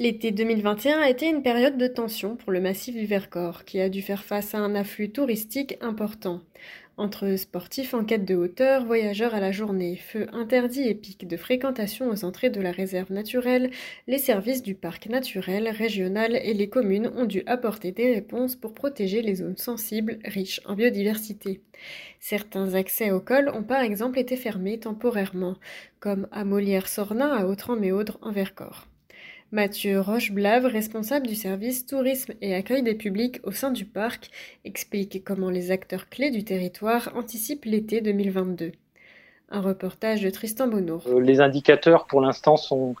L'été 2021 a été une période de tension pour le massif du Vercors, qui a dû faire face à un afflux touristique important. Entre sportifs en quête de hauteur, voyageurs à la journée, feux interdits et pics de fréquentation aux entrées de la réserve naturelle, les services du parc naturel régional et les communes ont dû apporter des réponses pour protéger les zones sensibles, riches en biodiversité. Certains accès au col ont par exemple été fermés temporairement, comme à Molière-Sornin à Autran-Méaudre en Vercors. Mathieu Rocheblave, responsable du service tourisme et accueil des publics au sein du parc, explique comment les acteurs clés du territoire anticipent l'été 2022. Un reportage de Tristan Bonneau. Euh, les indicateurs pour l'instant sont,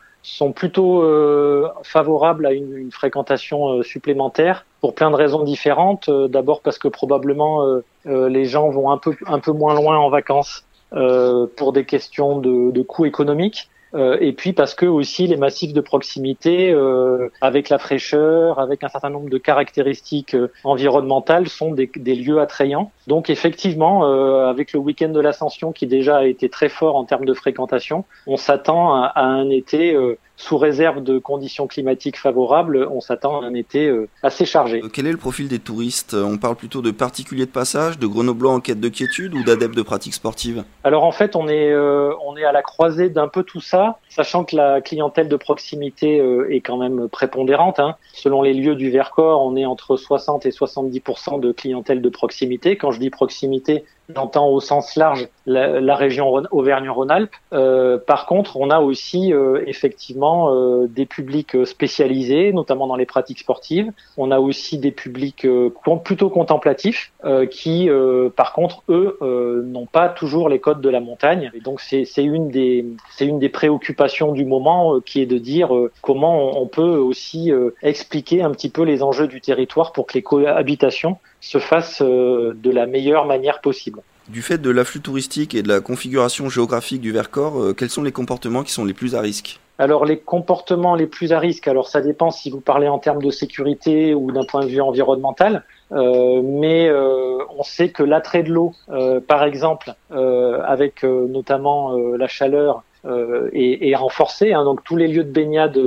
plutôt euh, favorables à une, fréquentation euh, supplémentaire pour plein de raisons différentes. D'abord parce que probablement les gens vont un peu, un peu moins loin en vacances pour des questions de, de coûts économiques. Euh, et puis parce que aussi les massifs de proximité, euh, avec la fraîcheur, avec un certain nombre de caractéristiques euh, environnementales, sont des, des, lieux attrayants. Donc effectivement, avec le week-end de l'Ascension qui déjà a été très fort en termes de fréquentation, on s'attend à, à, un été sous réserve de conditions climatiques favorables, on s'attend à un été euh, assez chargé. Euh, quel est le profil des touristes? On parle plutôt de particuliers de passage, de grenoblois en quête de quiétude ou d'adeptes de pratiques sportives? Alors en fait, on est, euh, on est à la croisée d'un peu tout ça, sachant que la clientèle de proximité est quand même prépondérante. Hein. Selon les lieux du Vercors, on est entre 60 et 70% de clientèle de proximité. Quand je dis proximité, j'entends au sens large la, la région Auvergne-Rhône-Alpes. Euh, par contre, on a aussi euh, effectivement euh, des publics spécialisés, notamment dans les pratiques sportives. On a aussi des publics plutôt contemplatifs qui, par contre, eux, n'ont pas toujours les codes de la montagne. Et donc, c'est une des c'est une des préoccupations du moment qui est de dire comment on, peut aussi expliquer un petit peu les enjeux du territoire pour que les cohabitations se fassent de la meilleure manière possible. Du fait de l'afflux touristique et de la configuration géographique du Vercors, euh, quels sont les comportements qui sont les plus à risque? Alors les comportements les plus à risque, alors ça dépend si vous parlez en termes de sécurité ou d'un point de vue environnemental, euh, mais euh, on sait que l'attrait de l'eau, par exemple, avec notamment la chaleur, est, est, renforcé. Hein, donc tous les lieux de baignade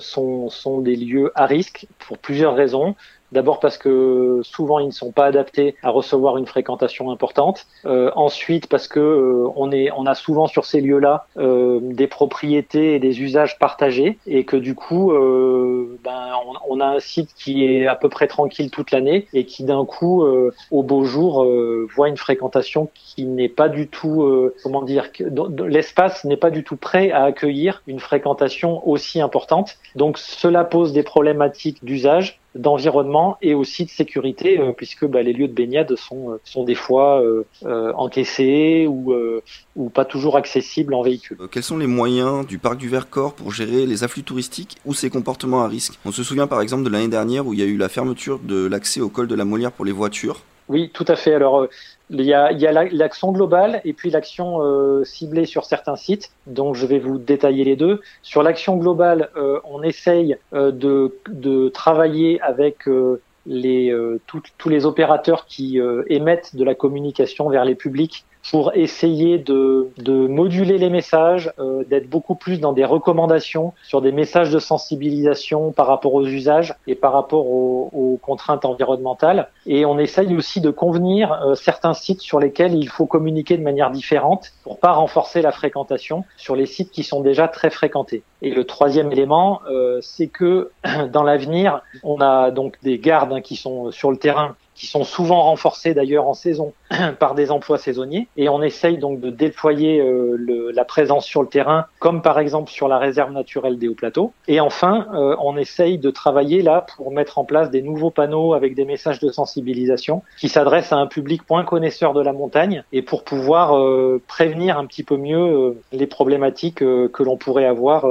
sont, sont des lieux à risque pour plusieurs raisons. D'abord parce que souvent ils ne sont pas adaptés à recevoir une fréquentation importante. Euh, ensuite parce que euh, on est, on a souvent sur ces lieux-là euh, des propriétés et des usages partagés et que du coup, euh, ben, on, on, a un site qui est à peu près tranquille toute l'année et qui d'un coup, euh, au beau jour, voit une fréquentation qui n'est pas du tout, comment dire, l'espace n'est pas du tout prêt à accueillir une fréquentation aussi importante. Donc cela pose des problématiques d'usage d'environnement et aussi de sécurité, euh, puisque bah, les lieux de baignade sont, euh, sont des fois euh, encaissés ou, ou pas toujours accessibles en véhicule. Quels sont les moyens du parc du Vercors pour gérer les afflux touristiques ou ces comportements à risque? On se souvient par exemple de l'année dernière où il y a eu la fermeture de l'accès au col de la Molière pour les voitures. Oui, tout à fait. Alors, euh, il y a, l'action globale et puis l'action euh, ciblée sur certains sites. Donc, je vais vous détailler les deux. Sur l'action globale, euh, on essaye de, de, travailler avec les, tous les opérateurs qui émettent de la communication vers les publics pour essayer de, de moduler les messages, euh, d'être beaucoup plus dans des recommandations sur des messages de sensibilisation par rapport aux usages et par rapport aux, aux contraintes environnementales. Et on essaye aussi de convenir euh, certains sites sur lesquels il faut communiquer de manière différente pour pas renforcer la fréquentation sur les sites qui sont déjà très fréquentés. Et le troisième élément, euh, c'est que dans l'avenir, on a donc des gardes hein, qui sont sur le terrain qui sont souvent renforcés d'ailleurs en saison par des emplois saisonniers. Et on essaye donc de déployer euh, le, la présence sur le terrain, comme par exemple sur la réserve naturelle des hauts plateaux. Et enfin, euh, on essaye de travailler là pour mettre en place des nouveaux panneaux avec des messages de sensibilisation qui s'adressent à un public point connaisseur de la montagne et pour pouvoir euh, prévenir un petit peu mieux les problématiques que l'on pourrait avoir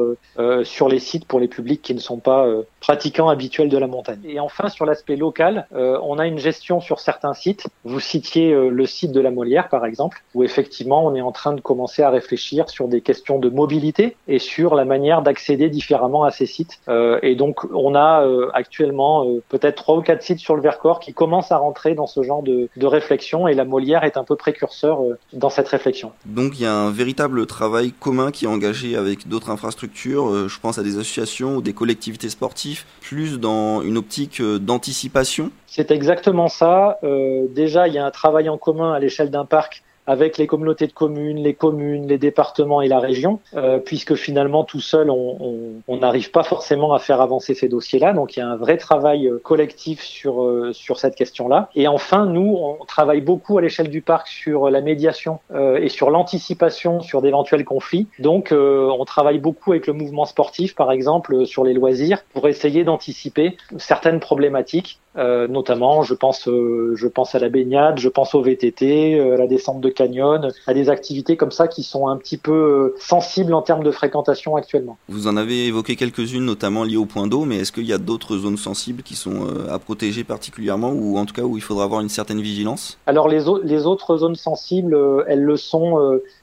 sur les sites pour les publics qui ne sont pas pratiquants habituels de la montagne. Et enfin, sur l'aspect local, on a une gestion sur certains sites. Vous citiez le site de la Molière, par exemple, où effectivement on est en train de commencer à réfléchir sur des questions de mobilité et sur la manière d'accéder différemment à ces sites. Euh, et donc on a euh, actuellement euh, peut-être trois ou quatre sites sur le Vercors qui commencent à rentrer dans ce genre de, de réflexion et la Molière est un peu précurseur dans cette réflexion. Donc il y a un véritable travail commun qui est engagé avec d'autres infrastructures, je pense à des associations ou des collectivités sportives, plus dans une optique d'anticipation c'est exactement ça. Euh, déjà, il y a un travail en commun à l'échelle d'un parc avec les communautés de communes, les communes, les départements et la région, euh, puisque finalement tout seul on n'arrive pas forcément à faire avancer ces dossiers-là. Donc il y a un vrai travail euh, collectif sur sur cette question-là. Et enfin, nous on travaille beaucoup à l'échelle du parc sur la médiation et sur l'anticipation sur d'éventuels conflits. Donc on travaille beaucoup avec le mouvement sportif, par exemple, sur les loisirs, pour essayer d'anticiper certaines problématiques. Notamment, je pense, je pense à la baignade, je pense au VTT, à la descente de canyon, à des activités comme ça qui sont un petit peu euh, sensibles en termes de fréquentation actuellement. Vous en avez évoqué quelques-unes, notamment liées au point d'eau, mais est-ce qu'il y a d'autres zones sensibles qui sont euh, à protéger particulièrement, ou en tout cas où il faudra avoir une certaine vigilance? Alors les, les autres zones sensibles, euh, elles le sont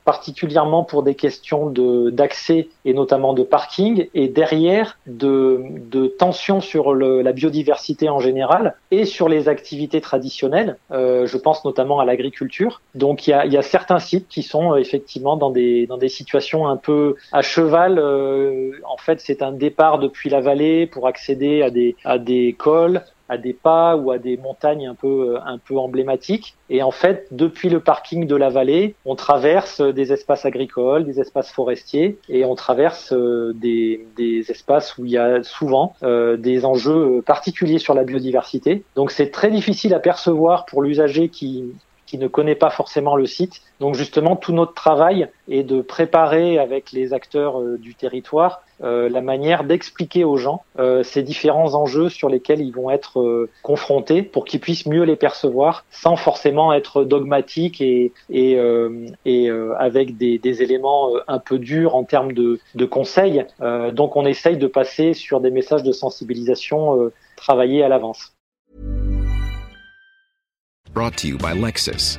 particulièrement pour des questions de d'accès et notamment de parking et derrière de, de tension sur le, la biodiversité en général et sur les activités traditionnelles. Euh, je pense notamment à l'agriculture. Donc il y a, y a, certains sites qui sont euh, effectivement dans des dans des situations un peu à cheval. Euh, en fait, c'est un départ depuis la vallée pour accéder à des à des cols à des pas ou à des montagnes un peu un peu emblématiques et en fait depuis le parking de la vallée on traverse des espaces agricoles des espaces forestiers et on traverse euh, des, des espaces où il y a souvent euh, des enjeux particuliers sur la biodiversité donc c'est très difficile à percevoir pour l'usager qui qui ne connaît pas forcément le site. Donc justement, tout notre travail est de préparer avec les acteurs euh, du territoire euh, la manière d'expliquer aux gens euh, ces différents enjeux sur lesquels ils vont être confrontés pour qu'ils puissent mieux les percevoir sans forcément être dogmatiques et, avec des, éléments un peu durs en termes de, de conseils. donc on essaye de passer sur des messages de sensibilisation travaillés à l'avance. Brought to you by Lexus.